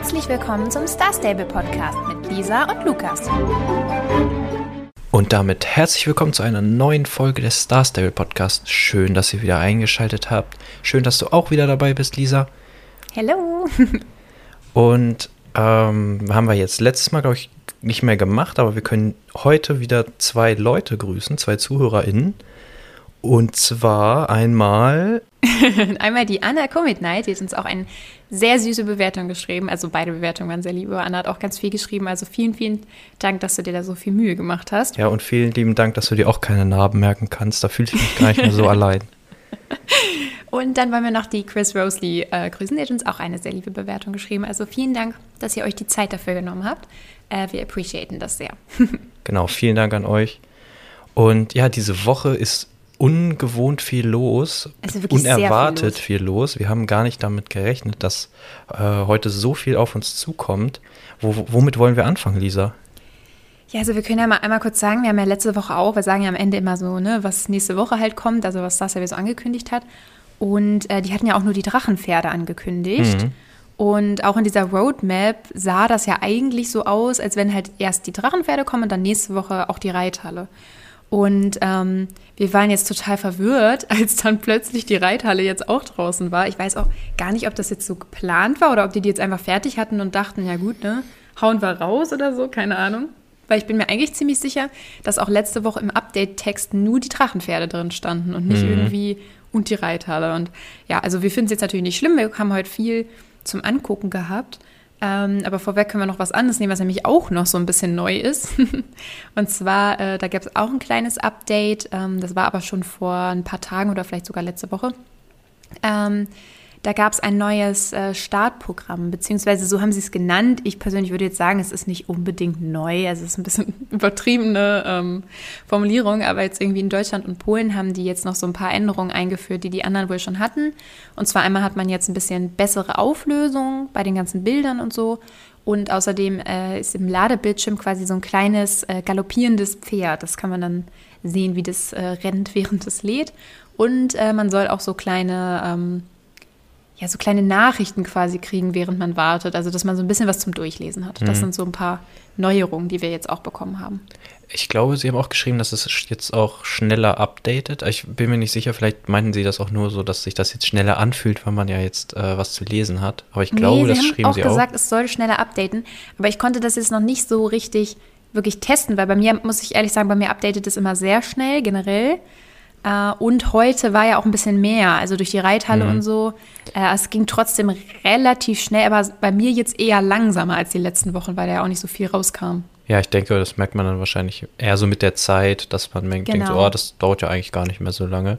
Herzlich willkommen zum Star Stable Podcast mit Lisa und Lukas. Und damit herzlich willkommen zu einer neuen Folge des Star Stable Podcasts. Schön, dass ihr wieder eingeschaltet habt. Schön, dass du auch wieder dabei bist, Lisa. Hello. Und ähm, haben wir jetzt letztes Mal, glaube ich, nicht mehr gemacht, aber wir können heute wieder zwei Leute grüßen, zwei ZuhörerInnen. Und zwar einmal. einmal die Anna Comet Night, die uns auch eine sehr süße Bewertung geschrieben. Also beide Bewertungen waren sehr lieb. Anna hat auch ganz viel geschrieben. Also vielen, vielen Dank, dass du dir da so viel Mühe gemacht hast. Ja, und vielen lieben Dank, dass du dir auch keine Narben merken kannst. Da fühle ich mich gar nicht mehr so allein. Und dann wollen wir noch die Chris Rosley äh, grüßen. Die hat uns auch eine sehr liebe Bewertung geschrieben. Also vielen Dank, dass ihr euch die Zeit dafür genommen habt. Äh, wir appreciaten das sehr. genau, vielen Dank an euch. Und ja, diese Woche ist ungewohnt viel los, also unerwartet viel, los. viel los. Wir haben gar nicht damit gerechnet, dass äh, heute so viel auf uns zukommt. Wo, womit wollen wir anfangen, Lisa? Ja, also wir können ja mal einmal kurz sagen, wir haben ja letzte Woche auch, wir sagen ja am Ende immer so, ne, was nächste Woche halt kommt, also was das ja so angekündigt hat. Und äh, die hatten ja auch nur die Drachenpferde angekündigt. Mhm. Und auch in dieser Roadmap sah das ja eigentlich so aus, als wenn halt erst die Drachenpferde kommen und dann nächste Woche auch die Reithalle. Und ähm, wir waren jetzt total verwirrt, als dann plötzlich die Reithalle jetzt auch draußen war. Ich weiß auch gar nicht, ob das jetzt so geplant war oder ob die die jetzt einfach fertig hatten und dachten, ja gut, ne, hauen wir raus oder so, keine Ahnung. Weil ich bin mir eigentlich ziemlich sicher, dass auch letzte Woche im Update-Text nur die Drachenpferde drin standen und nicht mhm. irgendwie und die Reithalle. Und ja, also wir finden es jetzt natürlich nicht schlimm. Wir haben heute viel zum Angucken gehabt. Ähm, aber vorweg können wir noch was anderes nehmen, was nämlich auch noch so ein bisschen neu ist. und zwar, äh, da gab es auch ein kleines Update. Ähm, das war aber schon vor ein paar Tagen oder vielleicht sogar letzte Woche. Ähm, da gab es ein neues äh, Startprogramm, beziehungsweise so haben sie es genannt. Ich persönlich würde jetzt sagen, es ist nicht unbedingt neu, also es ist ein bisschen übertriebene ähm, Formulierung, aber jetzt irgendwie in Deutschland und Polen haben die jetzt noch so ein paar Änderungen eingeführt, die die anderen wohl schon hatten. Und zwar einmal hat man jetzt ein bisschen bessere Auflösung bei den ganzen Bildern und so. Und außerdem äh, ist im Ladebildschirm quasi so ein kleines äh, galoppierendes Pferd. Das kann man dann sehen, wie das äh, rennt, während es lädt. Und äh, man soll auch so kleine ähm, ja, so kleine Nachrichten quasi kriegen, während man wartet. Also, dass man so ein bisschen was zum Durchlesen hat. Das mhm. sind so ein paar Neuerungen, die wir jetzt auch bekommen haben. Ich glaube, Sie haben auch geschrieben, dass es jetzt auch schneller updatet. Ich bin mir nicht sicher, vielleicht meinten Sie das auch nur so, dass sich das jetzt schneller anfühlt, wenn man ja jetzt äh, was zu lesen hat. Aber ich glaube, nee, das schrieben auch Sie auch. Sie haben gesagt, es soll schneller updaten. Aber ich konnte das jetzt noch nicht so richtig wirklich testen, weil bei mir, muss ich ehrlich sagen, bei mir updatet es immer sehr schnell generell. Äh, und heute war ja auch ein bisschen mehr, also durch die Reithalle mhm. und so. Äh, es ging trotzdem relativ schnell, aber bei mir jetzt eher langsamer als die letzten Wochen, weil da ja auch nicht so viel rauskam. Ja, ich denke, das merkt man dann wahrscheinlich eher so mit der Zeit, dass man denkt, genau. so, oh, das dauert ja eigentlich gar nicht mehr so lange.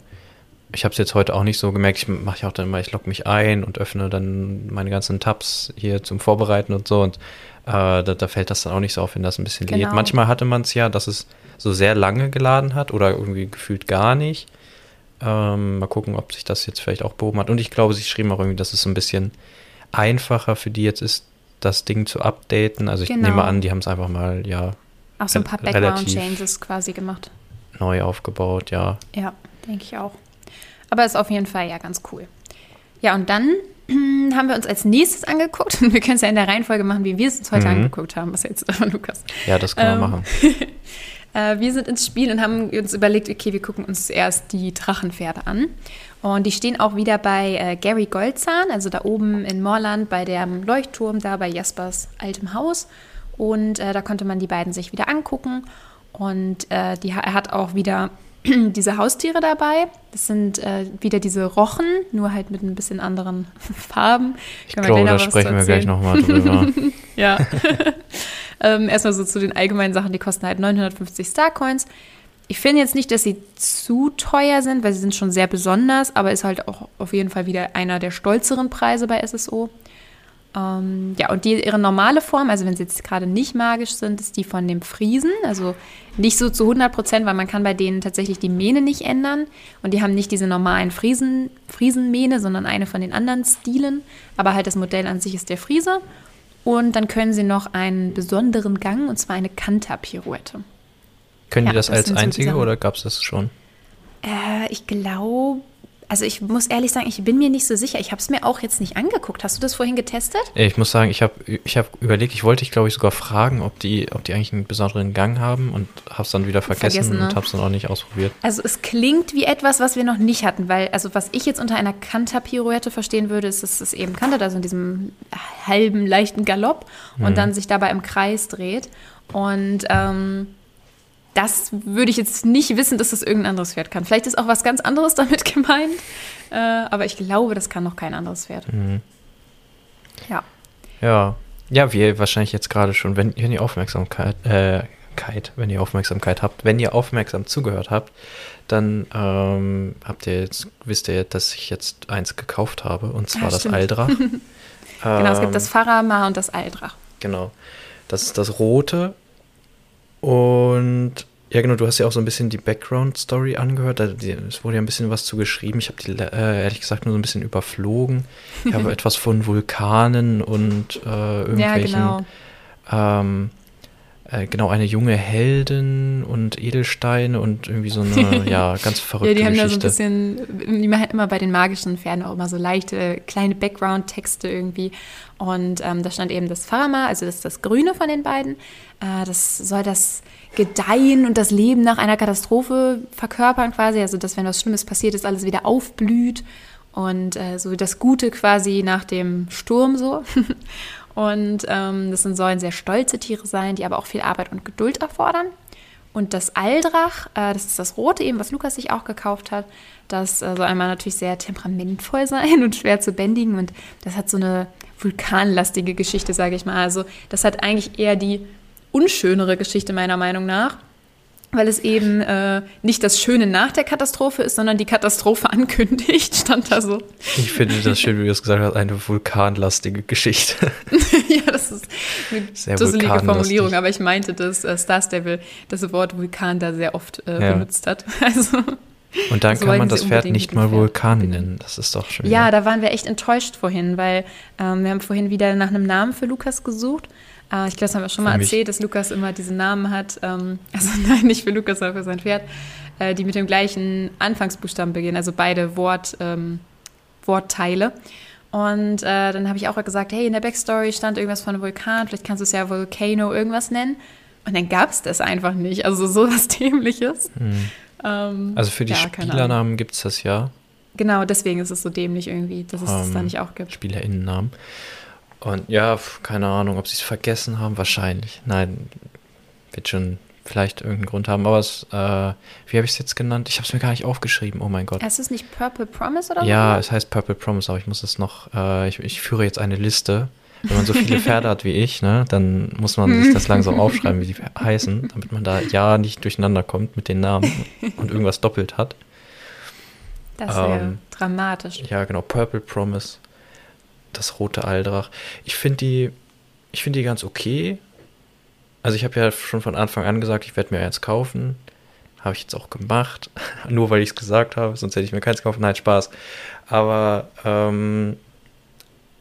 Ich habe es jetzt heute auch nicht so gemerkt. Ich mache ja auch dann immer, ich logge mich ein und öffne dann meine ganzen Tabs hier zum Vorbereiten und so. Und äh, da, da, fällt das dann auch nicht so auf, wenn das ein bisschen genau. lädt. Manchmal hatte man es ja, dass es so sehr lange geladen hat oder irgendwie gefühlt gar nicht. Ähm, mal gucken, ob sich das jetzt vielleicht auch behoben hat. Und ich glaube, sie schrieben auch irgendwie, dass es so ein bisschen einfacher für die jetzt ist, das Ding zu updaten. Also ich genau. nehme an, die haben es einfach mal, ja. Auch so ein paar Background-Changes quasi gemacht. Neu aufgebaut, ja. Ja, denke ich auch. Aber ist auf jeden Fall ja ganz cool. Ja, und dann haben wir uns als nächstes angeguckt. Wir können es ja in der Reihenfolge machen, wie wir es uns heute mhm. angeguckt haben, was jetzt von Lukas. Ja, das können wir ähm, machen. Äh, wir sind ins Spiel und haben uns überlegt, okay, wir gucken uns zuerst die Drachenpferde an. Und die stehen auch wieder bei äh, Gary Goldzahn, also da oben in Moorland bei dem Leuchtturm, da bei Jaspers altem Haus. Und äh, da konnte man die beiden sich wieder angucken. Und äh, die, er hat auch wieder diese Haustiere dabei. Das sind äh, wieder diese Rochen, nur halt mit ein bisschen anderen Farben. Ich glaube, da sprechen wir gleich nochmal drüber. ja. ähm, erstmal so zu den allgemeinen Sachen, die kosten halt 950 Starcoins. Ich finde jetzt nicht, dass sie zu teuer sind, weil sie sind schon sehr besonders, aber ist halt auch auf jeden Fall wieder einer der stolzeren Preise bei SSO. Ähm, ja, und die, ihre normale Form, also wenn sie jetzt gerade nicht magisch sind, ist die von dem Friesen. Also nicht so zu 100 Prozent, weil man kann bei denen tatsächlich die Mähne nicht ändern. Und die haben nicht diese normalen Friesen, Friesenmähne, sondern eine von den anderen Stilen. Aber halt das Modell an sich ist der Friese. Und dann können sie noch einen besonderen Gang, und zwar eine Kanta-Pirouette. Können ja, die das, das als einzige so oder gab es das schon? Äh, ich glaube, also ich muss ehrlich sagen, ich bin mir nicht so sicher. Ich habe es mir auch jetzt nicht angeguckt. Hast du das vorhin getestet? Ich muss sagen, ich habe ich hab überlegt, ich wollte dich, glaube ich, sogar fragen, ob die, ob die eigentlich einen besonderen Gang haben und habe es dann wieder vergessen, vergessen ne? und habe es dann auch nicht ausprobiert. Also es klingt wie etwas, was wir noch nicht hatten, weil, also was ich jetzt unter einer Kanter-Pirouette verstehen würde, ist, dass es eben kantert, also in diesem halben, leichten Galopp und mhm. dann sich dabei im Kreis dreht. Und ähm, das würde ich jetzt nicht wissen, dass das irgendein anderes Pferd kann. Vielleicht ist auch was ganz anderes damit gemeint, äh, aber ich glaube, das kann noch kein anderes Pferd. Mhm. Ja. Ja. Ja, wie ihr wahrscheinlich jetzt gerade schon, wenn, wenn ihr Aufmerksamkeit, äh, wenn ihr Aufmerksamkeit habt, wenn ihr aufmerksam zugehört habt, dann ähm, habt ihr jetzt, wisst ihr, dass ich jetzt eins gekauft habe, und zwar ja, das Aldrach. genau, es gibt das Farama und das Aldrach. Genau. Das ist das rote und ja, genau, du hast ja auch so ein bisschen die Background-Story angehört. Es wurde ja ein bisschen was zu geschrieben. Ich habe die äh, ehrlich gesagt nur so ein bisschen überflogen. Ich habe etwas von Vulkanen und äh, irgendwelchen. Ja, genau. Ähm, äh, genau, eine junge Heldin und Edelsteine und irgendwie so eine, ja, ganz verrückte Geschichte. Ja, die haben Geschichte. da so ein bisschen, die machen immer bei den magischen Pferden auch immer so leichte, kleine Background-Texte irgendwie. Und ähm, da stand eben das Pharma, also das ist das Grüne von den beiden. Äh, das soll das Gedeihen und das Leben nach einer Katastrophe verkörpern quasi. Also, dass wenn was Schlimmes passiert ist, alles wieder aufblüht. Und äh, so das Gute quasi nach dem Sturm so. Und ähm, das sollen sehr stolze Tiere sein, die aber auch viel Arbeit und Geduld erfordern. Und das Aldrach, äh, das ist das Rote eben, was Lukas sich auch gekauft hat, das äh, soll einmal natürlich sehr temperamentvoll sein und schwer zu bändigen. Und das hat so eine vulkanlastige Geschichte, sage ich mal. Also das hat eigentlich eher die unschönere Geschichte meiner Meinung nach weil es eben äh, nicht das Schöne nach der Katastrophe ist, sondern die Katastrophe ankündigt, stand da so. Ich finde das schön, wie du es gesagt hast, eine vulkanlastige Geschichte. ja, das ist eine sehr dusselige Formulierung, aber ich meinte, dass äh, Star Stable das Wort Vulkan da sehr oft äh, ja. benutzt hat. Also, Und dann also kann man das Pferd nicht mal Vulkan nennen. Das ist doch schön. Ja, da waren wir echt enttäuscht vorhin, weil ähm, wir haben vorhin wieder nach einem Namen für Lukas gesucht äh, ich glaube, das haben wir schon mal erzählt, dass Lukas immer diesen Namen hat. Ähm, also nein, nicht für Lukas, sondern für sein Pferd, äh, die mit dem gleichen Anfangsbuchstaben beginnen, also beide Wort, ähm, Wortteile. Und äh, dann habe ich auch gesagt, hey, in der Backstory stand irgendwas von einem Vulkan, vielleicht kannst du es ja Volcano irgendwas nennen. Und dann gab es das einfach nicht. Also sowas Dämliches. Hm. Ähm, also für die ja, Spielernamen gibt es das ja. Genau, deswegen ist es so dämlich irgendwie, dass es um, das da ähm, nicht auch gibt. Spielerinnennamen. Und ja, keine Ahnung, ob sie es vergessen haben. Wahrscheinlich. Nein, wird schon vielleicht irgendeinen Grund haben. Aber es, äh, wie habe ich es jetzt genannt? Ich habe es mir gar nicht aufgeschrieben. Oh mein Gott. Ist es nicht Purple Promise oder Ja, so? es heißt Purple Promise, aber ich muss es noch, äh, ich, ich führe jetzt eine Liste. Wenn man so viele Pferde hat wie ich, ne, dann muss man sich das langsam aufschreiben, wie die heißen, damit man da ja nicht durcheinander kommt mit den Namen und irgendwas doppelt hat. Das wäre ähm, dramatisch. Ja, genau. Purple Promise das rote Aldrach. Ich finde die, ich finde die ganz okay. Also ich habe ja schon von Anfang an gesagt, ich werde mir eins kaufen. Habe ich jetzt auch gemacht. Nur weil ich es gesagt habe, sonst hätte ich mir keins kaufen. Nein, Spaß. Aber ähm,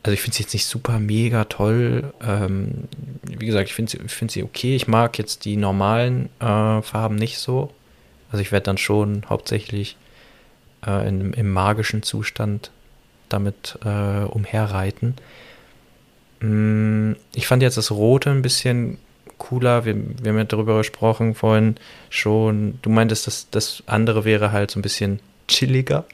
also ich finde sie jetzt nicht super mega toll. Ähm, wie gesagt, ich finde sie, find sie okay. Ich mag jetzt die normalen äh, Farben nicht so. Also ich werde dann schon hauptsächlich äh, in, im magischen Zustand damit äh, umherreiten. Mm, ich fand jetzt das Rote ein bisschen cooler. Wir, wir haben ja darüber gesprochen vorhin schon. Du meintest, dass das andere wäre halt so ein bisschen chilliger.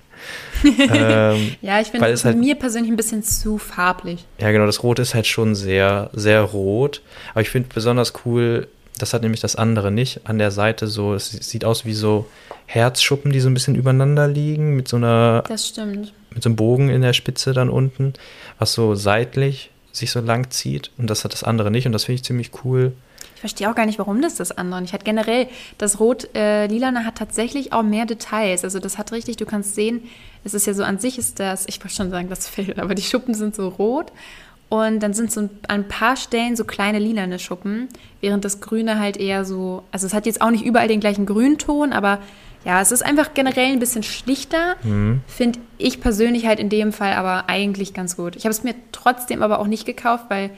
ähm, ja, ich finde es halt, mir persönlich ein bisschen zu farblich. Ja, genau, das Rot ist halt schon sehr, sehr rot. Aber ich finde besonders cool, das hat nämlich das andere nicht. An der Seite so, es sieht aus wie so Herzschuppen, die so ein bisschen übereinander liegen, mit so einer. Das stimmt mit so einem Bogen in der Spitze dann unten, was so seitlich sich so lang zieht. Und das hat das andere nicht. Und das finde ich ziemlich cool. Ich verstehe auch gar nicht, warum das das andere nicht hat. Generell, das Rot-Lilane äh, hat tatsächlich auch mehr Details. Also das hat richtig, du kannst sehen, es ist ja so an sich ist das, ich wollte schon sagen, das Fell, aber die Schuppen sind so rot. Und dann sind so an ein paar Stellen so kleine lilane Schuppen, während das Grüne halt eher so, also es hat jetzt auch nicht überall den gleichen Grünton, aber ja, es ist einfach generell ein bisschen schlichter, mhm. finde ich persönlich halt in dem Fall aber eigentlich ganz gut. Ich habe es mir trotzdem aber auch nicht gekauft, weil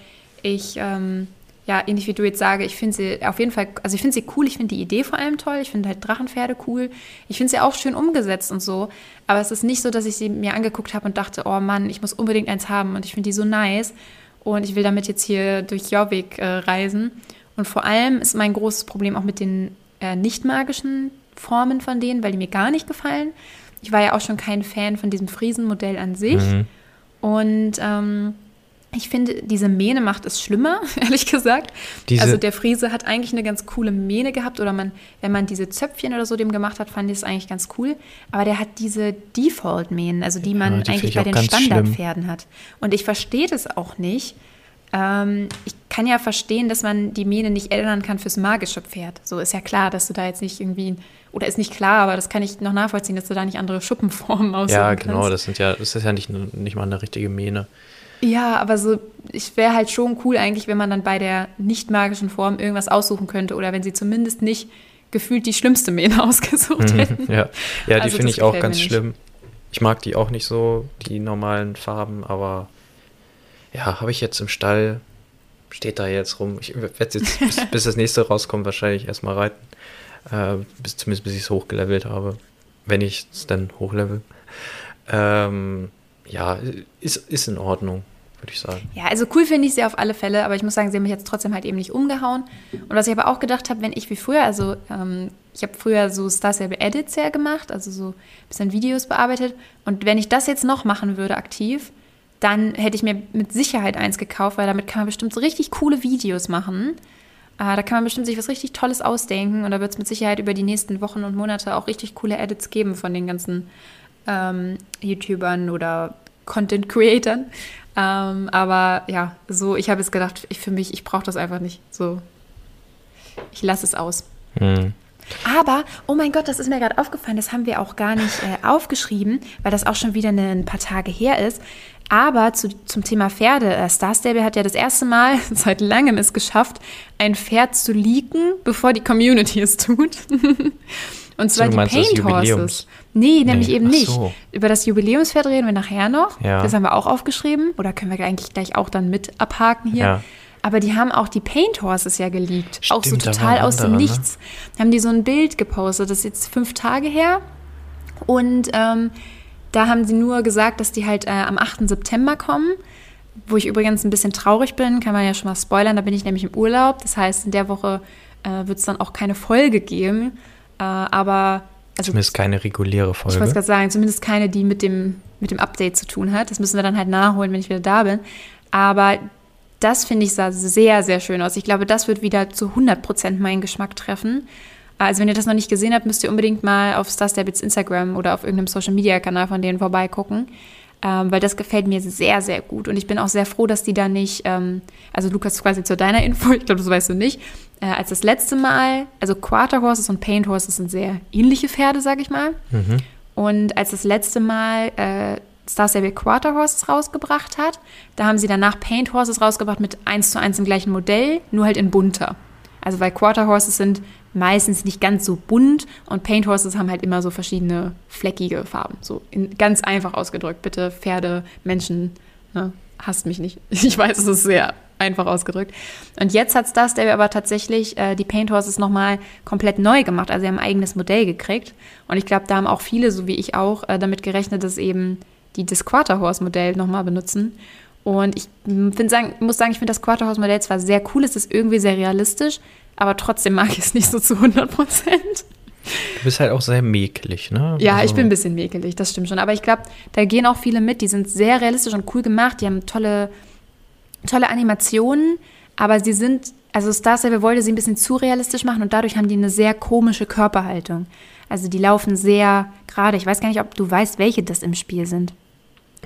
ich ähm, ja, ähnlich wie du jetzt sage, ich finde sie auf jeden Fall, also ich finde sie cool, ich finde die Idee vor allem toll, ich finde halt Drachenpferde cool, ich finde sie auch schön umgesetzt und so, aber es ist nicht so, dass ich sie mir angeguckt habe und dachte, oh Mann, ich muss unbedingt eins haben und ich finde die so nice und ich will damit jetzt hier durch Jorvik äh, reisen. Und vor allem ist mein großes Problem auch mit den äh, nicht magischen Formen von denen, weil die mir gar nicht gefallen. Ich war ja auch schon kein Fan von diesem Friesenmodell an sich. Mhm. Und ähm, ich finde, diese Mähne macht es schlimmer, ehrlich gesagt. Diese also der Friese hat eigentlich eine ganz coole Mähne gehabt oder man, wenn man diese Zöpfchen oder so dem gemacht hat, fand ich es eigentlich ganz cool. Aber der hat diese Default-Mähnen, also die man ja, die eigentlich bei den Standardpferden hat. Und ich verstehe das auch nicht. Ähm, ich kann ja verstehen, dass man die Mähne nicht ändern kann fürs magische Pferd. So ist ja klar, dass du da jetzt nicht irgendwie oder ist nicht klar, aber das kann ich noch nachvollziehen, dass du da nicht andere Schuppenformen aussuchen Ja, genau, kannst. das sind ja, das ist ja nicht, nicht mal eine richtige Mähne. Ja, aber so, ich wäre halt schon cool eigentlich, wenn man dann bei der nicht magischen Form irgendwas aussuchen könnte oder wenn sie zumindest nicht gefühlt die schlimmste Mähne ausgesucht mhm, hätten. ja, ja die also finde ich auch ganz schlimm. Ich mag die auch nicht so, die normalen Farben, aber ja, habe ich jetzt im Stall, steht da jetzt rum. Ich werde jetzt, bis, bis, das nächste rauskommt, wahrscheinlich erstmal reiten. Äh, bis, zumindest bis ich es hochgelevelt habe. Wenn ich es dann hochlevel. Ähm, ja, ist, ist in Ordnung, würde ich sagen. Ja, also cool finde ich sie auf alle Fälle, aber ich muss sagen, sie haben mich jetzt trotzdem halt eben nicht umgehauen. Und was ich aber auch gedacht habe, wenn ich wie früher, also ähm, ich habe früher so Star Stable Edits ja gemacht, also so ein bisschen Videos bearbeitet. Und wenn ich das jetzt noch machen würde aktiv, dann hätte ich mir mit Sicherheit eins gekauft, weil damit kann man bestimmt so richtig coole Videos machen. Äh, da kann man bestimmt sich was richtig Tolles ausdenken und da wird es mit Sicherheit über die nächsten Wochen und Monate auch richtig coole Edits geben von den ganzen ähm, YouTubern oder Content Creatern. Ähm, aber ja, so, ich habe jetzt gedacht, ich, für mich, ich brauche das einfach nicht. So, ich lasse es aus. Mhm. Aber, oh mein Gott, das ist mir gerade aufgefallen, das haben wir auch gar nicht äh, aufgeschrieben, weil das auch schon wieder eine, ein paar Tage her ist. Aber zu, zum Thema Pferde, äh, Star Stable hat ja das erste Mal seit langem es geschafft, ein Pferd zu leaken, bevor die Community es tut. Und zwar so, die Paint Horses. Nee, nämlich nee. eben nicht. So. Über das Jubiläumspferd reden wir nachher noch. Ja. Das haben wir auch aufgeschrieben. Oder können wir eigentlich gleich auch dann mit abhaken hier. Ja. Aber die haben auch die Paint Horses ja geleakt. Stimmt, auch so total aus dem ne? Nichts. Ne? Haben die so ein Bild gepostet. Das ist jetzt fünf Tage her. Und ähm, da haben sie nur gesagt, dass die halt äh, am 8. September kommen. Wo ich übrigens ein bisschen traurig bin, kann man ja schon mal spoilern. Da bin ich nämlich im Urlaub. Das heißt, in der Woche äh, wird es dann auch keine Folge geben. Äh, aber also, zumindest keine reguläre Folge. Ich wollte gerade sagen, zumindest keine, die mit dem, mit dem Update zu tun hat. Das müssen wir dann halt nachholen, wenn ich wieder da bin. Aber das finde ich sah sehr, sehr schön aus. Ich glaube, das wird wieder zu 100% meinen Geschmack treffen. Also wenn ihr das noch nicht gesehen habt, müsst ihr unbedingt mal auf Star Starbits Instagram oder auf irgendeinem Social Media Kanal von denen vorbeigucken ähm, weil das gefällt mir sehr, sehr gut. Und ich bin auch sehr froh, dass die da nicht, ähm, also Lukas, quasi zu deiner Info, ich glaube, das weißt du nicht, äh, als das letzte Mal, also Quarter Horses und Paint Horses sind sehr ähnliche Pferde, sag ich mal. Mhm. Und als das letzte Mal äh, Star Stable Quarter Horses rausgebracht hat, da haben sie danach Paint Horses rausgebracht mit eins zu eins im gleichen Modell, nur halt in bunter. Also weil Quarter Horses sind meistens nicht ganz so bunt und Paint Horses haben halt immer so verschiedene fleckige Farben. So in, ganz einfach ausgedrückt. Bitte Pferde, Menschen, ne, hasst mich nicht. Ich weiß, es ist sehr einfach ausgedrückt. Und jetzt hat Star Stable aber tatsächlich äh, die Paint Horses nochmal komplett neu gemacht. Also sie haben ein eigenes Modell gekriegt. Und ich glaube, da haben auch viele, so wie ich auch, äh, damit gerechnet, dass eben die das Quarter Horse Modell nochmal benutzen. Und ich sagen, muss sagen, ich finde das Quarterhouse-Modell zwar sehr cool, es ist irgendwie sehr realistisch, aber trotzdem mag ich es nicht so zu 100 Prozent. Du bist halt auch sehr mäkelig, ne? Ja, also. ich bin ein bisschen mäkelig, das stimmt schon. Aber ich glaube, da gehen auch viele mit, die sind sehr realistisch und cool gemacht, die haben tolle, tolle Animationen, aber sie sind, also Star Stable wollte sie ein bisschen zu realistisch machen und dadurch haben die eine sehr komische Körperhaltung. Also die laufen sehr gerade. Ich weiß gar nicht, ob du weißt, welche das im Spiel sind.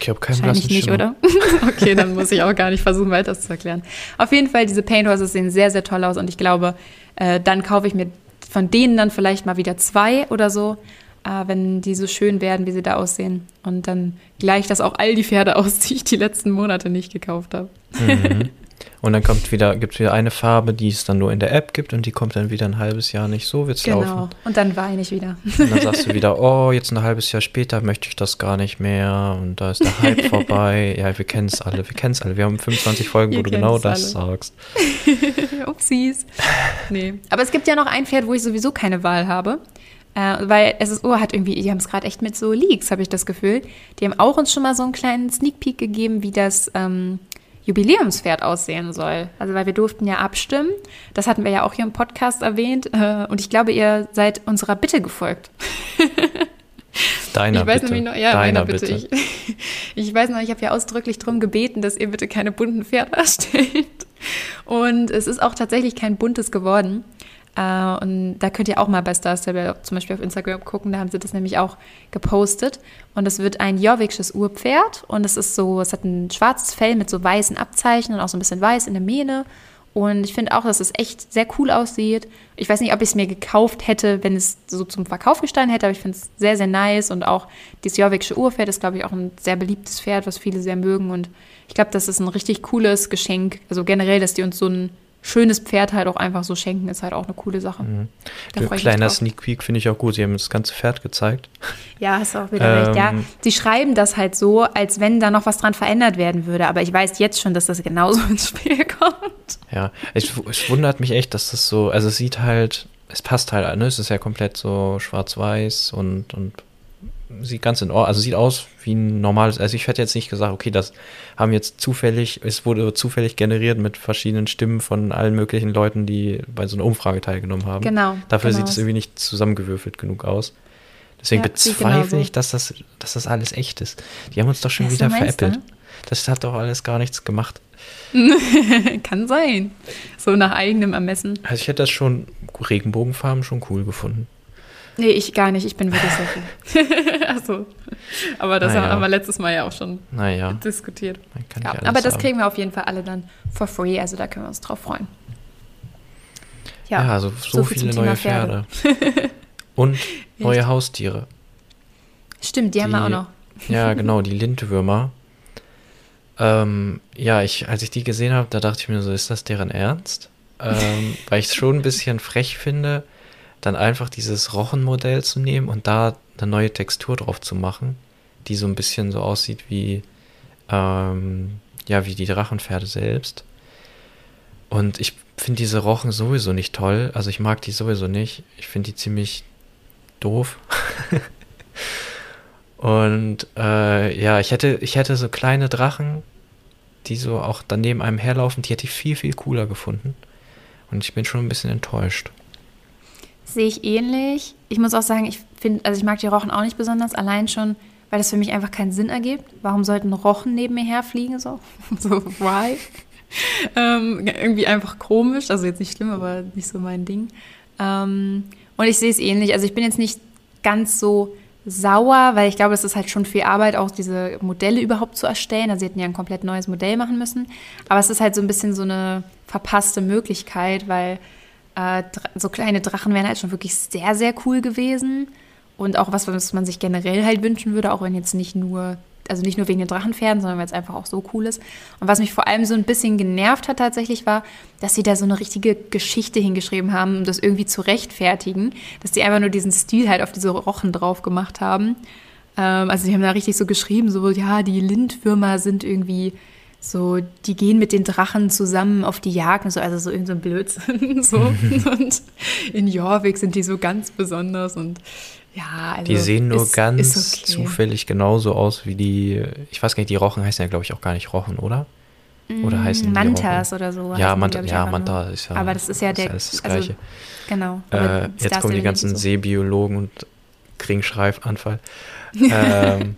Ich habe keinen Wahrscheinlich nicht, Schimmer. oder? okay, dann muss ich auch gar nicht versuchen, weiter zu erklären. Auf jeden Fall, diese Paint Horses sehen sehr, sehr toll aus und ich glaube, äh, dann kaufe ich mir von denen dann vielleicht mal wieder zwei oder so, äh, wenn die so schön werden, wie sie da aussehen. Und dann gleicht das auch all die Pferde aus, die ich die letzten Monate nicht gekauft habe. Mhm. Und dann kommt wieder, gibt es wieder eine Farbe, die es dann nur in der App gibt und die kommt dann wieder ein halbes Jahr nicht. So wird es genau. laufen. Genau. Und dann weine ich wieder. Und dann sagst du wieder, oh, jetzt ein halbes Jahr später möchte ich das gar nicht mehr und da ist der Hype vorbei. Ja, wir kennen es alle, wir kennen es alle. Wir haben 25 Folgen, wo du genau das alle. sagst. Upsis. Nee. Aber es gibt ja noch ein Pferd, wo ich sowieso keine Wahl habe. Äh, weil SSO hat irgendwie, die haben es gerade echt mit so Leaks, habe ich das Gefühl. Die haben auch uns schon mal so einen kleinen Sneak Peek gegeben, wie das ähm, Jubiläumspferd aussehen soll. Also weil wir durften ja abstimmen. Das hatten wir ja auch hier im Podcast erwähnt. Äh, und ich glaube, ihr seid unserer Bitte gefolgt. Deiner ich weiß Bitte. Nämlich noch, ja, Deiner Bitte. Bitte. Ich, ich, weiß noch, ich habe ja ausdrücklich darum gebeten, dass ihr bitte keine bunten Pferde erstellt. Und es ist auch tatsächlich kein buntes geworden. Uh, und da könnt ihr auch mal bei Star Stable zum Beispiel auf Instagram gucken, da haben sie das nämlich auch gepostet. Und es wird ein jorvikisches Urpferd und es ist so, es hat ein schwarzes Fell mit so weißen Abzeichen und auch so ein bisschen weiß in der Mähne. Und ich finde auch, dass es echt sehr cool aussieht. Ich weiß nicht, ob ich es mir gekauft hätte, wenn es so zum Verkauf gestanden hätte, aber ich finde es sehr, sehr nice. Und auch dieses jorvikische Urpferd ist, glaube ich, auch ein sehr beliebtes Pferd, was viele sehr mögen. Und ich glaube, das ist ein richtig cooles Geschenk. Also generell, dass die uns so ein schönes Pferd halt auch einfach so schenken, ist halt auch eine coole Sache. Mhm. Kleiner Sneak Peek finde ich auch gut. Sie haben das ganze Pferd gezeigt. Ja, hast auch wieder ähm, recht. Ja, ähm, sie schreiben das halt so, als wenn da noch was dran verändert werden würde. Aber ich weiß jetzt schon, dass das genauso ins Spiel kommt. Ja, es, es wundert mich echt, dass das so, also es sieht halt, es passt halt, ne? Es ist ja komplett so schwarz-weiß und, und sieht ganz in Ordnung, also sieht aus wie ein normales, also ich hätte jetzt nicht gesagt, okay, das haben jetzt zufällig, es wurde zufällig generiert mit verschiedenen Stimmen von allen möglichen Leuten, die bei so einer Umfrage teilgenommen haben. Genau. Dafür genau. sieht es irgendwie nicht zusammengewürfelt genug aus. Deswegen ja, bezweifle ich, dass das, dass das alles echt ist. Die haben uns doch schon ja, wieder veräppelt. Ne? Das hat doch alles gar nichts gemacht. Kann sein. So nach eigenem Ermessen. Also ich hätte das schon, Regenbogenfarben schon cool gefunden. Nee, ich gar nicht. Ich bin wirklich sehr viel. Achso. Aber das naja. haben wir letztes Mal ja auch schon naja. diskutiert. Ja, aber das haben. kriegen wir auf jeden Fall alle dann for free. Also da können wir uns drauf freuen. Ja, ja also so, so viele neue Pferde. Pferde. Und neue Haustiere. Stimmt, die, die, haben wir auch noch. ja, genau, die Lindwürmer. Ähm, ja, ich, als ich die gesehen habe, da dachte ich mir so, ist das deren Ernst? Ähm, weil ich es schon ein bisschen frech finde, dann einfach dieses Rochenmodell zu nehmen und da eine neue Textur drauf zu machen, die so ein bisschen so aussieht wie, ähm, ja, wie die Drachenpferde selbst. Und ich finde diese Rochen sowieso nicht toll. Also ich mag die sowieso nicht. Ich finde die ziemlich doof. und äh, ja, ich hätte, ich hätte so kleine Drachen, die so auch daneben einem herlaufen, die hätte ich viel, viel cooler gefunden. Und ich bin schon ein bisschen enttäuscht. Sehe ich ähnlich. Ich muss auch sagen, ich finde, also ich mag die Rochen auch nicht besonders, allein schon, weil das für mich einfach keinen Sinn ergibt. Warum sollten Rochen neben mir herfliegen so? so, why? ähm, irgendwie einfach komisch, also jetzt nicht schlimm, aber nicht so mein Ding. Ähm, und ich sehe es ähnlich. Also ich bin jetzt nicht ganz so sauer, weil ich glaube, es ist halt schon viel Arbeit, auch diese Modelle überhaupt zu erstellen. Also sie hätten ja ein komplett neues Modell machen müssen. Aber es ist halt so ein bisschen so eine verpasste Möglichkeit, weil äh, so kleine Drachen wären halt schon wirklich sehr, sehr cool gewesen. Und auch was, was man sich generell halt wünschen würde, auch wenn jetzt nicht nur, also nicht nur wegen den Drachenpferden, sondern weil es einfach auch so cool ist. Und was mich vor allem so ein bisschen genervt hat tatsächlich war, dass sie da so eine richtige Geschichte hingeschrieben haben, um das irgendwie zu rechtfertigen, dass die einfach nur diesen Stil halt auf diese Rochen drauf gemacht haben. Ähm, also die haben da richtig so geschrieben, so, ja, die Lindwürmer sind irgendwie so, die gehen mit den Drachen zusammen auf die Jagd so, also so irgendein so Blödsinn. so. und in Jorvik sind die so ganz besonders und ja, also Die sehen nur ist, ganz ist okay. zufällig genauso aus wie die, ich weiß gar nicht, die Rochen heißen ja, glaube ich, auch gar nicht Rochen, oder? Oder mm, heißen Mantas oder so. Ja, Manta, ja Manta ist ja. Aber das ist ja der. Ist das also, Gleiche. Genau. Äh, jetzt kommen die ganzen so. Seebiologen und kriegen Schreifanfall. ähm,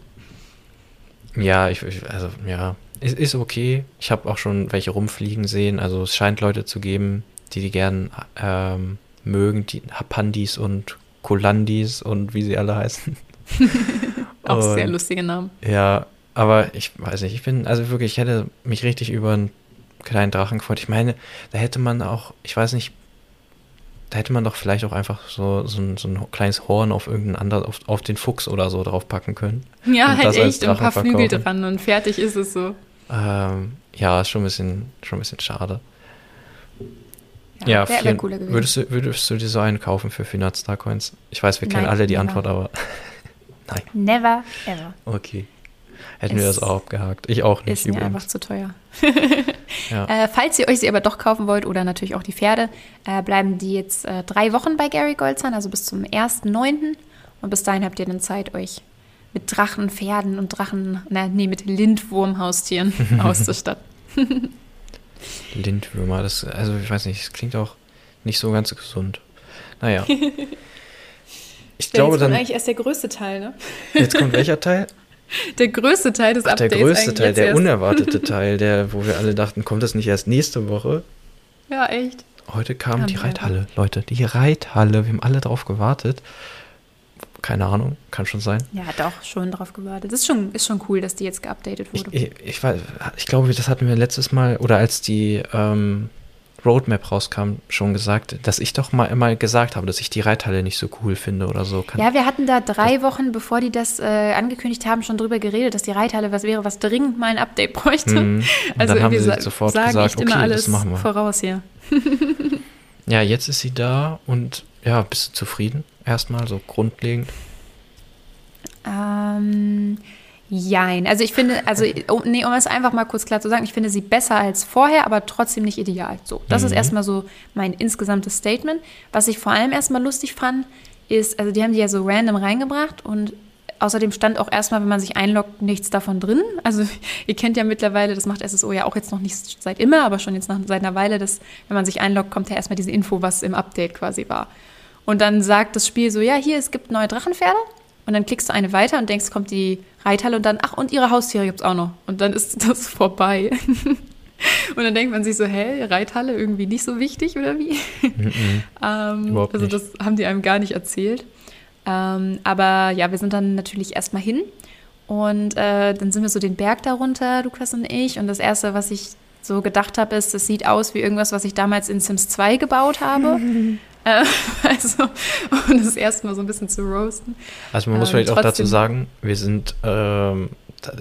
ja, ich, also, ja, ist, ist okay. Ich habe auch schon welche rumfliegen sehen. Also es scheint Leute zu geben, die die gern ähm, mögen, die Hapandis und Kolandis und wie sie alle heißen. auch und, sehr lustige Namen. Ja, aber ich weiß nicht, ich bin, also wirklich, ich hätte mich richtig über einen kleinen Drachen gefreut. Ich meine, da hätte man auch, ich weiß nicht, da hätte man doch vielleicht auch einfach so, so, ein, so ein kleines Horn auf irgendeinen anderen, auf, auf den Fuchs oder so draufpacken können. Ja, halt echt, ein paar Flügel dran und fertig ist es so. Ähm, ja, ist schon ein bisschen, schon ein bisschen schade. Ja, ja gewesen. Würdest du, würdest du dir so einen kaufen für 400 Starcoins? Ich weiß, wir kennen alle die never. Antwort, aber nein. Never, ever. Okay. Hätten es wir das auch abgehakt. Ich auch nicht. Ist übrigens. mir einfach zu teuer. ja. äh, falls ihr euch sie aber doch kaufen wollt oder natürlich auch die Pferde, äh, bleiben die jetzt äh, drei Wochen bei Gary Goldzahn, also bis zum 1.9. Und bis dahin habt ihr dann Zeit, euch mit Drachen, Pferden und Drachen, na, nee, mit Lindwurmhaustieren auszustatten. Lindwürmer, das, also ich weiß nicht, das klingt auch nicht so ganz gesund. Naja. Ich ja, glaube jetzt dann. Eigentlich erst der größte Teil, ne? Jetzt kommt welcher Teil? Der größte Teil des Ach, Updates. Der größte Teil, der erst. unerwartete Teil, der, wo wir alle dachten, kommt das nicht erst nächste Woche? Ja, echt. Heute kam ja, die Reithalle, Leute. Die Reithalle. Wir haben alle drauf gewartet. Keine Ahnung, kann schon sein. Ja, doch, schon drauf gewartet. Das ist schon, ist schon cool, dass die jetzt geupdatet wurde. Ich, ich, ich, weiß, ich glaube, das hatten wir letztes Mal, oder als die ähm, Roadmap rauskam, schon gesagt, dass ich doch mal immer gesagt habe, dass ich die Reithalle nicht so cool finde oder so. Kann ja, wir hatten da drei Wochen, bevor die das äh, angekündigt haben, schon drüber geredet, dass die Reithalle was wäre, was dringend mal ein Update bräuchte. Mhm. Also dann haben sie sofort gesagt, okay, das machen wir. voraus hier. ja, jetzt ist sie da und ja, bist du zufrieden? Erstmal so grundlegend. Ähm, Jein. Also ich finde, also um, nee, um es einfach mal kurz klar zu sagen, ich finde sie besser als vorher, aber trotzdem nicht ideal. So, das mhm. ist erstmal so mein insgesamtes Statement. Was ich vor allem erstmal lustig fand, ist, also die haben die ja so random reingebracht und außerdem stand auch erstmal, wenn man sich einloggt, nichts davon drin. Also ihr kennt ja mittlerweile, das macht SSO ja auch jetzt noch nicht seit immer, aber schon jetzt nach, seit einer Weile, dass wenn man sich einloggt, kommt ja erstmal diese Info, was im Update quasi war. Und dann sagt das Spiel so, ja, hier, es gibt neue Drachenpferde und dann klickst du eine weiter und denkst, kommt die Reithalle und dann, ach, und ihre Haustiere gibt es auch noch. Und dann ist das vorbei. und dann denkt man sich so, hä, Reithalle irgendwie nicht so wichtig oder wie? ähm, also das haben die einem gar nicht erzählt. Ähm, aber ja, wir sind dann natürlich erstmal hin. Und äh, dann sind wir so den Berg darunter, Lukas und ich. Und das Erste, was ich so gedacht habe, ist, es sieht aus wie irgendwas, was ich damals in Sims 2 gebaut habe. Äh, also, um das erstmal so ein bisschen zu roasten. Also man muss ähm, vielleicht auch dazu sagen, wir sind, ähm,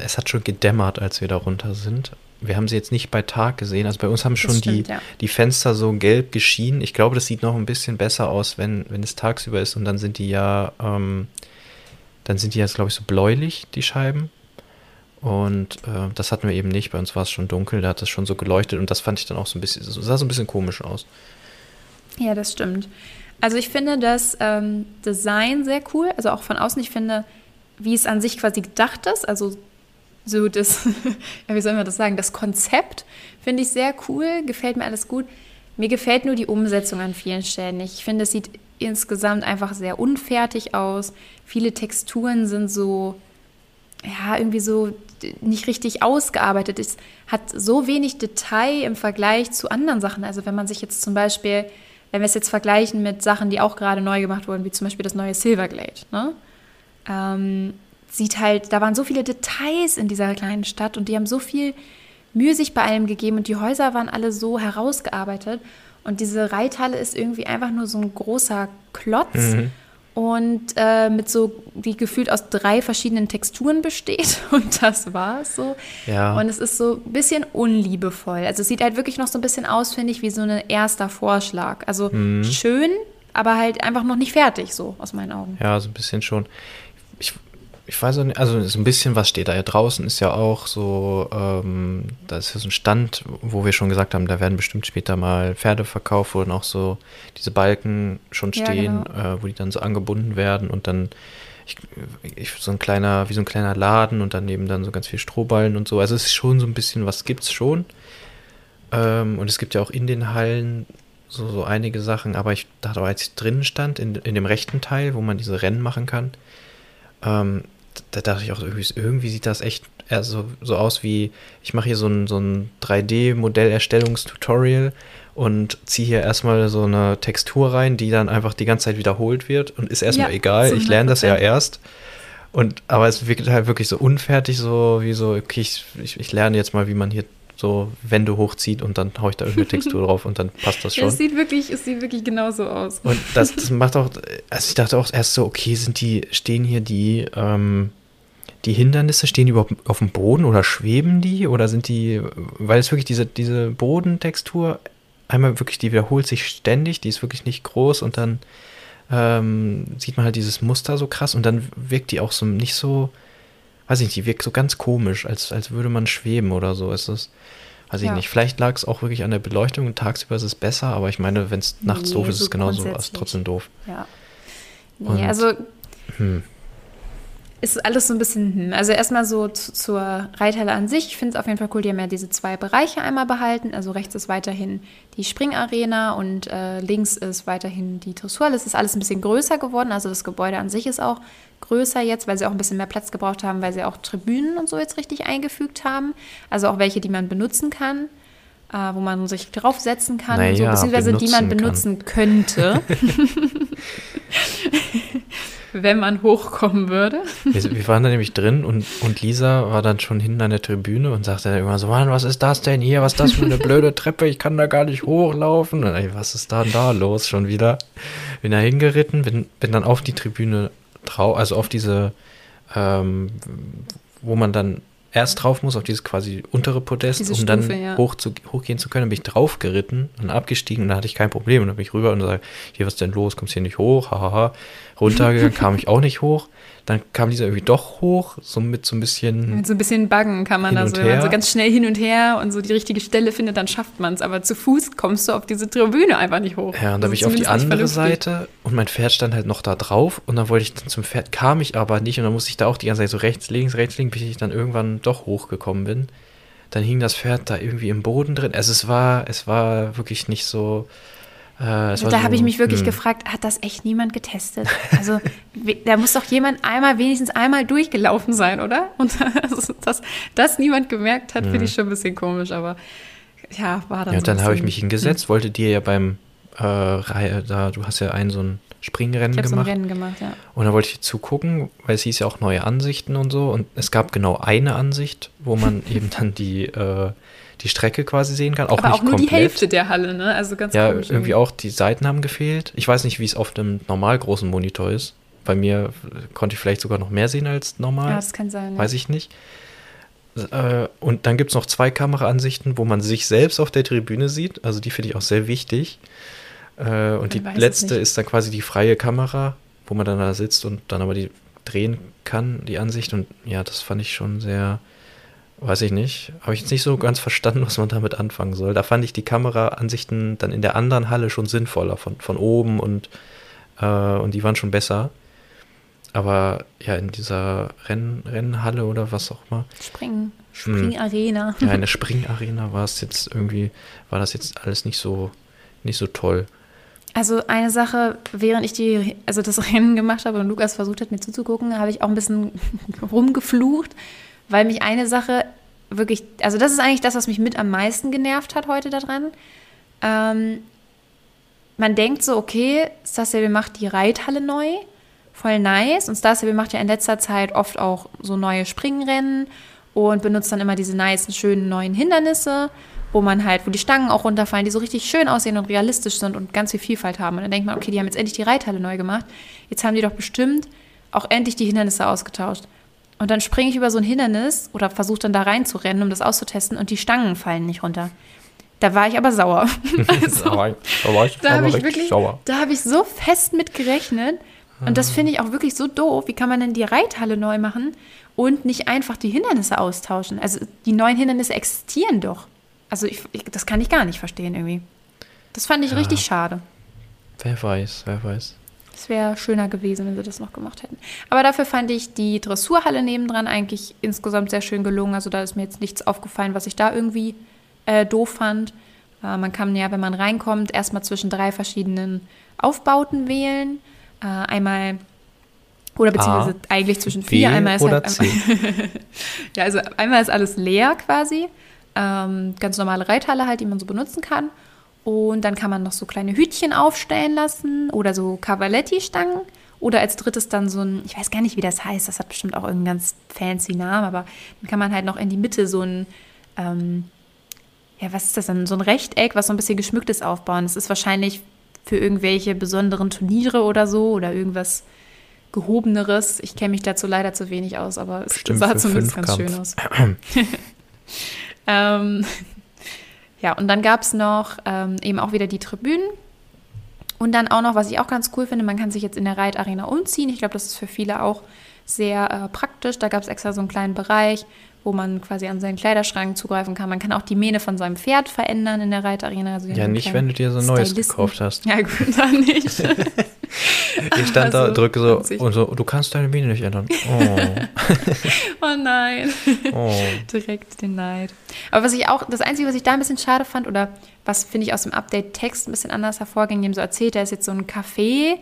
es hat schon gedämmert, als wir da runter sind. Wir haben sie jetzt nicht bei Tag gesehen. Also bei uns haben schon stimmt, die, ja. die Fenster so gelb geschienen. Ich glaube, das sieht noch ein bisschen besser aus, wenn, wenn es tagsüber ist. Und dann sind die ja, ähm, dann sind die jetzt, glaube ich, so bläulich, die Scheiben. Und äh, das hatten wir eben nicht. Bei uns war es schon dunkel, da hat es schon so geleuchtet und das fand ich dann auch so ein bisschen, sah so ein bisschen komisch aus. Ja, das stimmt. Also ich finde das ähm, Design sehr cool, also auch von außen. Ich finde, wie es an sich quasi gedacht ist, also so das, ja, wie soll man das sagen, das Konzept finde ich sehr cool, gefällt mir alles gut. Mir gefällt nur die Umsetzung an vielen Stellen nicht. Ich finde, es sieht insgesamt einfach sehr unfertig aus. Viele Texturen sind so, ja, irgendwie so nicht richtig ausgearbeitet. Es hat so wenig Detail im Vergleich zu anderen Sachen. Also wenn man sich jetzt zum Beispiel wenn wir es jetzt vergleichen mit Sachen, die auch gerade neu gemacht wurden, wie zum Beispiel das neue Silverglade, ne? Ähm, sieht halt, da waren so viele Details in dieser kleinen Stadt und die haben so viel Mühe sich bei allem gegeben und die Häuser waren alle so herausgearbeitet und diese Reithalle ist irgendwie einfach nur so ein großer Klotz. Mhm und äh, mit so, die gefühlt aus drei verschiedenen Texturen besteht und das war es so. Ja. Und es ist so ein bisschen unliebevoll. Also es sieht halt wirklich noch so ein bisschen aus, finde ich, wie so ein erster Vorschlag. Also mhm. schön, aber halt einfach noch nicht fertig, so aus meinen Augen. Ja, so ein bisschen schon. Ich ich weiß auch nicht, also so ein bisschen was steht da. Ja draußen ist ja auch so, ähm, da ist ja so ein Stand, wo wir schon gesagt haben, da werden bestimmt später mal Pferde verkauft, wo dann auch so diese Balken schon stehen, ja, genau. äh, wo die dann so angebunden werden und dann ich, ich, so ein kleiner, wie so ein kleiner Laden und daneben dann so ganz viel Strohballen und so. Also es ist schon so ein bisschen, was gibt's schon. Ähm, und es gibt ja auch in den Hallen so, so einige Sachen, aber ich dachte als ich drinnen stand, in, in dem rechten Teil, wo man diese Rennen machen kann, ähm, da dachte ich auch, irgendwie, irgendwie sieht das echt so, so aus wie, ich mache hier so ein, so ein 3D-Modellerstellungstutorial und ziehe hier erstmal so eine Textur rein, die dann einfach die ganze Zeit wiederholt wird und ist erstmal ja, egal. Ich lerne das ja erst. Und, aber es wirkt halt wirklich so unfertig, so wie so, okay, ich, ich, ich lerne jetzt mal, wie man hier so Wände hochzieht und dann haue ich da irgendeine Textur drauf und dann passt das schon. Ja, es sieht wirklich, es sieht wirklich genauso aus. Und das, das macht auch, also ich dachte auch erst so, okay, sind die, stehen hier die, ähm, die Hindernisse, stehen die überhaupt auf dem Boden oder schweben die? Oder sind die, weil es wirklich diese, diese Bodentextur, einmal wirklich, die wiederholt sich ständig, die ist wirklich nicht groß und dann ähm, sieht man halt dieses Muster so krass und dann wirkt die auch so nicht so, weiß ich nicht, die wirkt so ganz komisch, als, als würde man schweben oder so. Ist das, weiß ich ja. nicht. Vielleicht lag es auch wirklich an der Beleuchtung und tagsüber ist es besser, aber ich meine, wenn es nachts nee, doof ist, ist es genauso, ist trotzdem doof. Ja. Nee, und, also. Hm ist alles so ein bisschen, hm, also erstmal so zu, zur Reithalle an sich. Ich finde es auf jeden Fall cool, die haben ja diese zwei Bereiche einmal behalten. Also rechts ist weiterhin die Springarena und äh, links ist weiterhin die Dressurhalle. Es ist alles ein bisschen größer geworden. Also das Gebäude an sich ist auch größer jetzt, weil sie auch ein bisschen mehr Platz gebraucht haben, weil sie auch Tribünen und so jetzt richtig eingefügt haben. Also auch welche, die man benutzen kann. Äh, wo man sich draufsetzen kann, naja, so, beziehungsweise die man benutzen kann. könnte. wenn man hochkommen würde. Wir, wir, waren da nämlich drin und, und Lisa war dann schon hinten an der Tribüne und sagte dann immer so, Mann, was ist das denn hier? Was ist das für eine blöde Treppe? Ich kann da gar nicht hochlaufen. Und, ey, was ist da da los schon wieder? Bin da hingeritten, bin, bin dann auf die Tribüne drauf, also auf diese, ähm, wo man dann erst drauf muss, auf dieses quasi untere Podest, Diese um Stufe, dann ja. hoch zu, hochgehen zu können. Dann bin ich drauf geritten und abgestiegen und da hatte ich kein Problem. Und dann bin ich rüber und sage, hier, was ist denn los? Kommst hier nicht hoch? Hahaha. Runtergegangen, kam ich auch nicht hoch. Dann kam dieser irgendwie doch hoch, so mit so ein bisschen. Mit so ein bisschen Baggen kann man da so, so ganz schnell hin und her und so die richtige Stelle findet, dann schafft man es. Aber zu Fuß kommst du auf diese Tribüne einfach nicht hoch. Ja, und dann bin ich auf die andere Seite und mein Pferd stand halt noch da drauf und dann wollte ich dann zum Pferd, kam ich aber nicht und dann musste ich da auch die ganze Zeit so rechts, links, rechts, links, bis ich dann irgendwann doch hochgekommen bin. Dann hing das Pferd da irgendwie im Boden drin. Also es war, es war wirklich nicht so äh, da so, habe ich mich wirklich mh. Hm. gefragt, hat das echt niemand getestet? Also da muss doch jemand einmal, wenigstens einmal durchgelaufen sein, oder? Und dass das niemand gemerkt hat, ja. finde ich schon ein bisschen komisch, aber ja, war dann Ja, so dann habe ich mich hingesetzt, wollte dir ja beim äh, Reihe, da, du hast ja einen so ein Springrennen ich gemacht. So ein Rennen gemacht, ja. Und da wollte ich zugucken, weil es hieß ja auch neue Ansichten und so. Und es gab genau eine Ansicht, wo man eben dann die äh, die Strecke quasi sehen kann. Auch Aber nicht auch nur komplett. die Hälfte der Halle, ne? Also ganz Ja, irgendwie, auch die Seiten haben gefehlt. Ich weiß nicht, wie es auf einem normal großen Monitor ist. Bei mir konnte ich vielleicht sogar noch mehr sehen als normal. Ja, das kann sein. Weiß ich nicht. Äh, und dann gibt es noch zwei Kameraansichten, wo man sich selbst auf der Tribüne sieht. Also die finde ich auch sehr wichtig. Äh, und die letzte ist dann quasi die freie Kamera, wo man dann da sitzt und dann aber die drehen kann, die Ansicht. Und ja, das fand ich schon sehr, Weiß ich nicht. Habe ich jetzt nicht so ganz verstanden, was man damit anfangen soll. Da fand ich die Kameraansichten dann in der anderen Halle schon sinnvoller, von, von oben und, äh, und die waren schon besser. Aber ja, in dieser Renn, Rennhalle oder was auch immer. Springen. Springarena. Ja, in der Springarena war es jetzt irgendwie, war das jetzt alles nicht so, nicht so toll. Also eine Sache, während ich die, also das Rennen gemacht habe und Lukas versucht hat, mir zuzugucken, habe ich auch ein bisschen rumgeflucht, weil mich eine Sache wirklich, also das ist eigentlich das, was mich mit am meisten genervt hat heute daran. Ähm, man denkt so, okay, Star macht die Reithalle neu, voll nice. Und Star macht ja in letzter Zeit oft auch so neue Springrennen und benutzt dann immer diese nice, schönen neuen Hindernisse, wo man halt, wo die Stangen auch runterfallen, die so richtig schön aussehen und realistisch sind und ganz viel Vielfalt haben. Und dann denkt man, okay, die haben jetzt endlich die Reithalle neu gemacht. Jetzt haben die doch bestimmt auch endlich die Hindernisse ausgetauscht. Und dann springe ich über so ein Hindernis oder versuche dann da reinzurennen, um das auszutesten und die Stangen fallen nicht runter. Da war ich aber sauer. also, da war ich, da war ich, wirklich, sauer. Da habe ich so fest mit gerechnet. Und das finde ich auch wirklich so doof. Wie kann man denn die Reithalle neu machen und nicht einfach die Hindernisse austauschen? Also die neuen Hindernisse existieren doch. Also ich, ich, das kann ich gar nicht verstehen irgendwie. Das fand ich ja. richtig schade. Wer weiß, wer weiß. Es wäre schöner gewesen, wenn sie das noch gemacht hätten. Aber dafür fand ich die Dressurhalle nebendran eigentlich insgesamt sehr schön gelungen. Also da ist mir jetzt nichts aufgefallen, was ich da irgendwie äh, doof fand. Äh, man kann ja, wenn man reinkommt, erstmal zwischen drei verschiedenen Aufbauten wählen. Äh, einmal oder beziehungsweise A, eigentlich zwischen vier. B einmal ist oder halt, ja, also einmal ist alles leer quasi. Ähm, ganz normale Reithalle halt, die man so benutzen kann. Und dann kann man noch so kleine Hütchen aufstellen lassen oder so Cavaletti-Stangen. Oder als drittes dann so ein, ich weiß gar nicht, wie das heißt, das hat bestimmt auch irgendeinen ganz fancy Namen, aber dann kann man halt noch in die Mitte so ein, ähm, ja, was ist das denn? So ein Rechteck, was so ein bisschen geschmückt ist, aufbauen. Das ist wahrscheinlich für irgendwelche besonderen Turniere oder so oder irgendwas gehobeneres. Ich kenne mich dazu leider zu wenig aus, aber es Bestimmt sah zumindest ganz schön aus. ähm, ja, und dann gab es noch ähm, eben auch wieder die Tribünen. Und dann auch noch, was ich auch ganz cool finde, man kann sich jetzt in der Reitarena umziehen. Ich glaube, das ist für viele auch sehr äh, praktisch. Da gab es extra so einen kleinen Bereich, wo man quasi an seinen Kleiderschrank zugreifen kann. Man kann auch die Mähne von seinem Pferd verändern in der Reitarena. Also ja, nicht, wenn du dir so ein neues gekauft hast. Ja, gut, dann nicht. ich stand also, da, drücke so und so, du kannst deine Mähne nicht ändern. Oh, oh nein. Oh. Direkt den Neid. Aber was ich auch, das Einzige, was ich da ein bisschen schade fand, oder was finde ich aus dem Update-Text ein bisschen anders hervorging, dem so erzählt, da ist jetzt so ein Café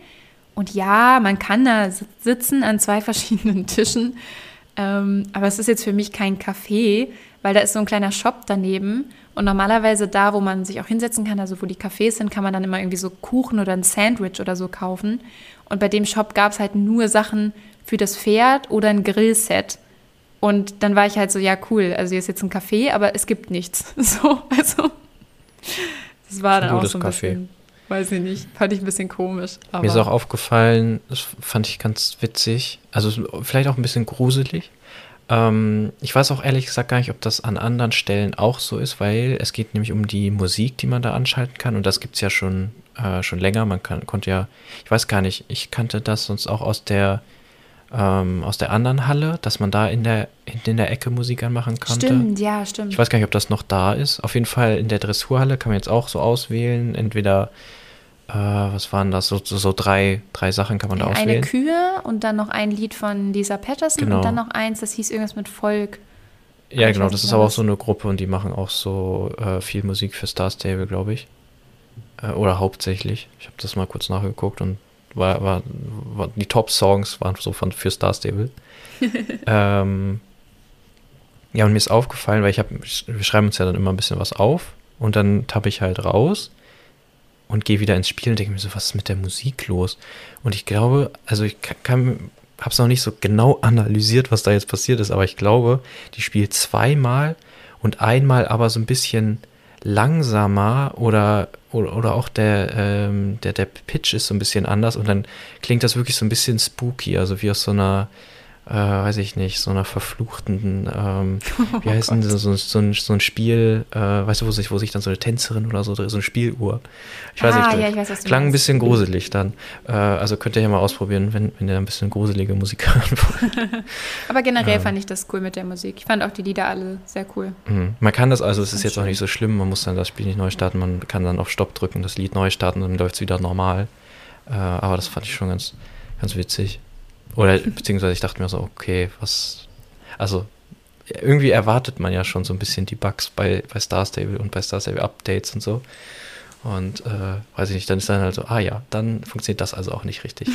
und ja, man kann da sitzen an zwei verschiedenen Tischen ähm, aber es ist jetzt für mich kein Café, weil da ist so ein kleiner Shop daneben. Und normalerweise da, wo man sich auch hinsetzen kann, also wo die Cafés sind, kann man dann immer irgendwie so Kuchen oder ein Sandwich oder so kaufen. Und bei dem Shop gab es halt nur Sachen für das Pferd oder ein Grillset. Und dann war ich halt so, ja, cool, also hier ist jetzt ein Café, aber es gibt nichts. So, also, das war dann auch so ein Café. bisschen, weiß ich nicht, fand ich ein bisschen komisch. Mir ist auch aufgefallen, das fand ich ganz witzig, also vielleicht auch ein bisschen gruselig. Ähm, ich weiß auch ehrlich gesagt gar nicht, ob das an anderen Stellen auch so ist, weil es geht nämlich um die Musik, die man da anschalten kann. Und das gibt es ja schon, äh, schon länger. Man kann, konnte ja, ich weiß gar nicht, ich kannte das sonst auch aus der ähm, aus der anderen Halle, dass man da in der, in der Ecke Musik anmachen konnte. Stimmt, ja, stimmt. Ich weiß gar nicht, ob das noch da ist. Auf jeden Fall in der Dressurhalle kann man jetzt auch so auswählen, entweder äh, was waren das? So, so, so, drei, drei Sachen kann man da auswählen. Eine Kühe und dann noch ein Lied von Lisa Patterson genau. und dann noch eins, das hieß irgendwas mit Volk. Ja, genau, das ist aber auch so eine Gruppe und die machen auch so äh, viel Musik für Star Stable, glaube ich. Äh, oder hauptsächlich. Ich habe das mal kurz nachgeguckt und war, war, war die Top-Songs waren so von für Star Stable. ähm, ja, und mir ist aufgefallen, weil ich habe, wir schreiben uns ja dann immer ein bisschen was auf und dann tappe ich halt raus und gehe wieder ins Spiel und denke mir so, was ist mit der Musik los? Und ich glaube, also ich kann, habe es noch nicht so genau analysiert, was da jetzt passiert ist, aber ich glaube, die spielt zweimal und einmal aber so ein bisschen langsamer oder, oder, oder auch der, ähm, der, der Pitch ist so ein bisschen anders und dann klingt das wirklich so ein bisschen spooky, also wie aus so einer äh, weiß ich nicht, so einer verfluchten, ähm, oh wie heißt denn so, so, ein, so ein Spiel, äh, weißt du, wo sich, wo sich dann so eine Tänzerin oder so, so eine Spieluhr. Ich weiß ah, nicht, ja, ich weiß, klang ein bisschen gruselig dann. Äh, also könnt ihr ja mal ausprobieren, wenn, wenn ihr ein bisschen gruselige Musik hören wollt. Aber generell ähm. fand ich das cool mit der Musik. Ich fand auch die Lieder alle sehr cool. Mhm. Man kann das, also es ist jetzt schön. auch nicht so schlimm, man muss dann das Spiel nicht neu starten, man kann dann auf Stopp drücken, das Lied neu starten, dann läuft es wieder normal. Äh, aber das fand ich schon ganz, ganz witzig. Oder beziehungsweise ich dachte mir so, okay, was. Also irgendwie erwartet man ja schon so ein bisschen die Bugs bei, bei Star Stable und bei Star Stable Updates und so. Und äh, weiß ich nicht, dann ist dann halt so, ah ja, dann funktioniert das also auch nicht richtig.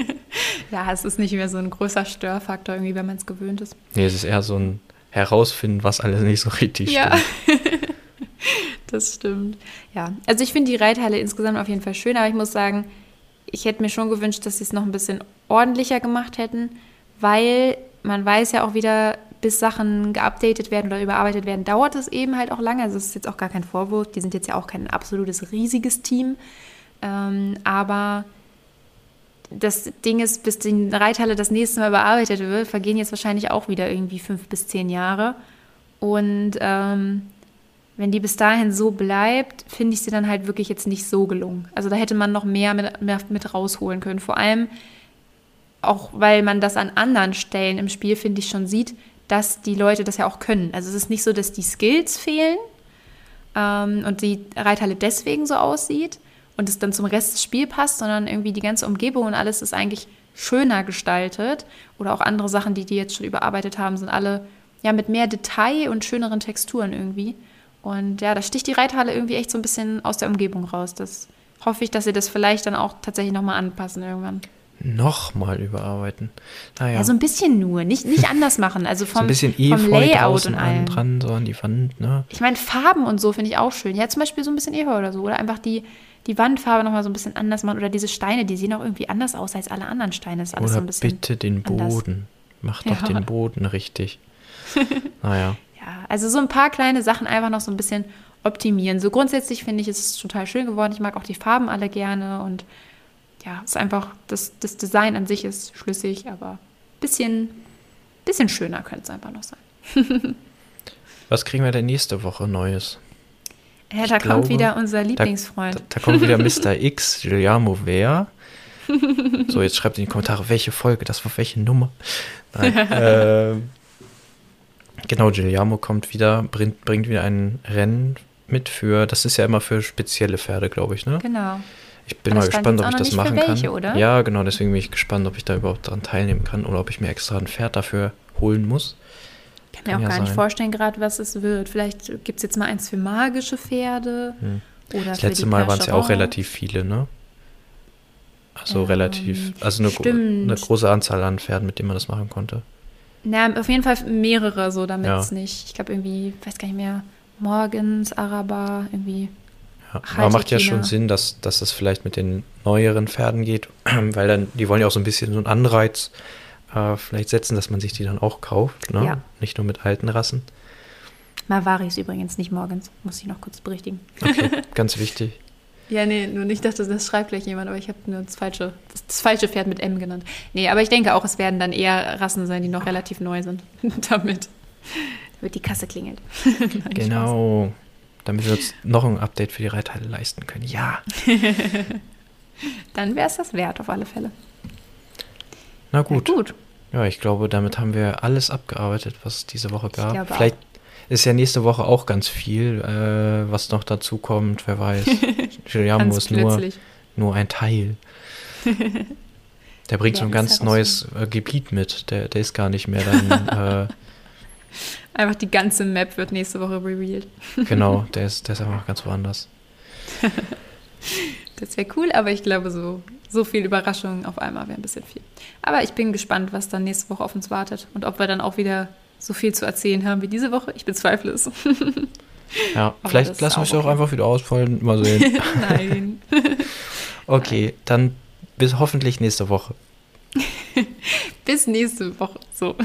ja, es ist nicht mehr so ein großer Störfaktor irgendwie, wenn man es gewöhnt ist. Nee, es ist eher so ein Herausfinden, was alles nicht so richtig ja. stimmt. das stimmt. Ja, also ich finde die Reithalle insgesamt auf jeden Fall schön, aber ich muss sagen, ich hätte mir schon gewünscht, dass sie es noch ein bisschen ordentlicher gemacht hätten, weil man weiß ja auch wieder, bis Sachen geupdatet werden oder überarbeitet werden, dauert es eben halt auch lange. Also es ist jetzt auch gar kein Vorwurf. Die sind jetzt ja auch kein absolutes riesiges Team. Ähm, aber das Ding ist, bis die Reithalle das nächste Mal überarbeitet wird, vergehen jetzt wahrscheinlich auch wieder irgendwie fünf bis zehn Jahre. Und ähm, wenn die bis dahin so bleibt, finde ich sie dann halt wirklich jetzt nicht so gelungen. Also da hätte man noch mehr mit, mehr mit rausholen können. Vor allem auch, weil man das an anderen Stellen im Spiel, finde ich, schon sieht, dass die Leute das ja auch können. Also es ist nicht so, dass die Skills fehlen ähm, und die Reithalle deswegen so aussieht und es dann zum Rest des Spiels passt, sondern irgendwie die ganze Umgebung und alles ist eigentlich schöner gestaltet. Oder auch andere Sachen, die die jetzt schon überarbeitet haben, sind alle ja mit mehr Detail und schöneren Texturen irgendwie. Und ja, da sticht die Reithalle irgendwie echt so ein bisschen aus der Umgebung raus. Das hoffe ich, dass sie das vielleicht dann auch tatsächlich nochmal anpassen irgendwann. Nochmal überarbeiten. Naja. Ja, so ein bisschen nur, nicht, nicht anders machen. Also vom, so ein bisschen vom Layout und allem. dran, so an die Wand, ne? Ich meine, Farben und so finde ich auch schön. Ja, zum Beispiel so ein bisschen Efeu oder so. Oder einfach die, die Wandfarbe nochmal so ein bisschen anders machen. Oder diese Steine, die sehen auch irgendwie anders aus als alle anderen Steine. Das ist alles oder so ein bisschen bitte den Boden. Anders. Mach doch ja. den Boden richtig. naja. Ja, also so ein paar kleine Sachen einfach noch so ein bisschen optimieren. So grundsätzlich finde ich, ist es total schön geworden. Ich mag auch die Farben alle gerne und ja, ist einfach, das, das Design an sich ist schlüssig, aber bisschen, bisschen schöner könnte es einfach noch sein. Was kriegen wir denn nächste Woche Neues? Ja, da ich kommt glaube, wieder unser Lieblingsfreund. Da, da, da kommt wieder Mr. X, Giuliano Wer. So, jetzt schreibt in die Kommentare, welche Folge, das war welche Nummer. Nein, äh, genau, Giuliano kommt wieder, bringt, bringt wieder ein Rennen mit für, das ist ja immer für spezielle Pferde, glaube ich, ne? Genau. Ich bin mal gespannt, ob ich das machen welche, kann. Oder? Ja, genau, deswegen bin ich gespannt, ob ich da überhaupt daran teilnehmen kann oder ob ich mir extra ein Pferd dafür holen muss. Ich kann, kann mir auch ja gar sein. nicht vorstellen, gerade was es wird. Vielleicht gibt es jetzt mal eins für magische Pferde. Hm. Oder das letzte Mal waren es ja auch relativ viele, ne? Also ähm, relativ, also eine, eine, große Anzahl an Pferden, mit denen man das machen konnte. Na, auf jeden Fall mehrere, so damit es ja. nicht. Ich glaube irgendwie, weiß gar nicht mehr, morgens, Araber, irgendwie. Ja, aber macht ja schon Sinn, dass, dass das vielleicht mit den neueren Pferden geht, weil dann, die wollen ja auch so ein bisschen so einen Anreiz äh, vielleicht setzen, dass man sich die dann auch kauft, ne? Ja. Nicht nur mit alten Rassen. Mavari ist übrigens nicht morgens, muss ich noch kurz berichtigen. Okay, ganz wichtig. Ja, nee, nur nicht dachte, das schreibt gleich jemand, aber ich habe nur das falsche, das, das, falsche Pferd mit M genannt. Nee, aber ich denke auch, es werden dann eher Rassen sein, die noch relativ neu sind. damit, damit die Kasse klingelt. Nein, genau. Spaß. Damit wir uns noch ein Update für die Reithalle leisten können. Ja. dann wäre es das wert, auf alle Fälle. Na gut. Ja, gut. Ja, ich glaube, damit haben wir alles abgearbeitet, was es diese Woche gab. Vielleicht ist ja nächste Woche auch ganz viel, äh, was noch dazu kommt, wer weiß. Giuliano ist nur, nur ein Teil. Der bringt ja, so ein ganz neues äh, Gebiet mit. Der, der ist gar nicht mehr dann. Äh, einfach die ganze Map wird nächste Woche revealed. genau, der ist, der ist einfach ganz woanders. das wäre cool, aber ich glaube, so, so viel Überraschung auf einmal wäre ein bisschen viel. Aber ich bin gespannt, was dann nächste Woche auf uns wartet und ob wir dann auch wieder so viel zu erzählen haben wie diese Woche. Ich bezweifle es. Ja, vielleicht lassen wir es auch einfach wieder ausfallen. Mal sehen. Nein. okay, dann bis hoffentlich nächste Woche. bis nächste Woche. So.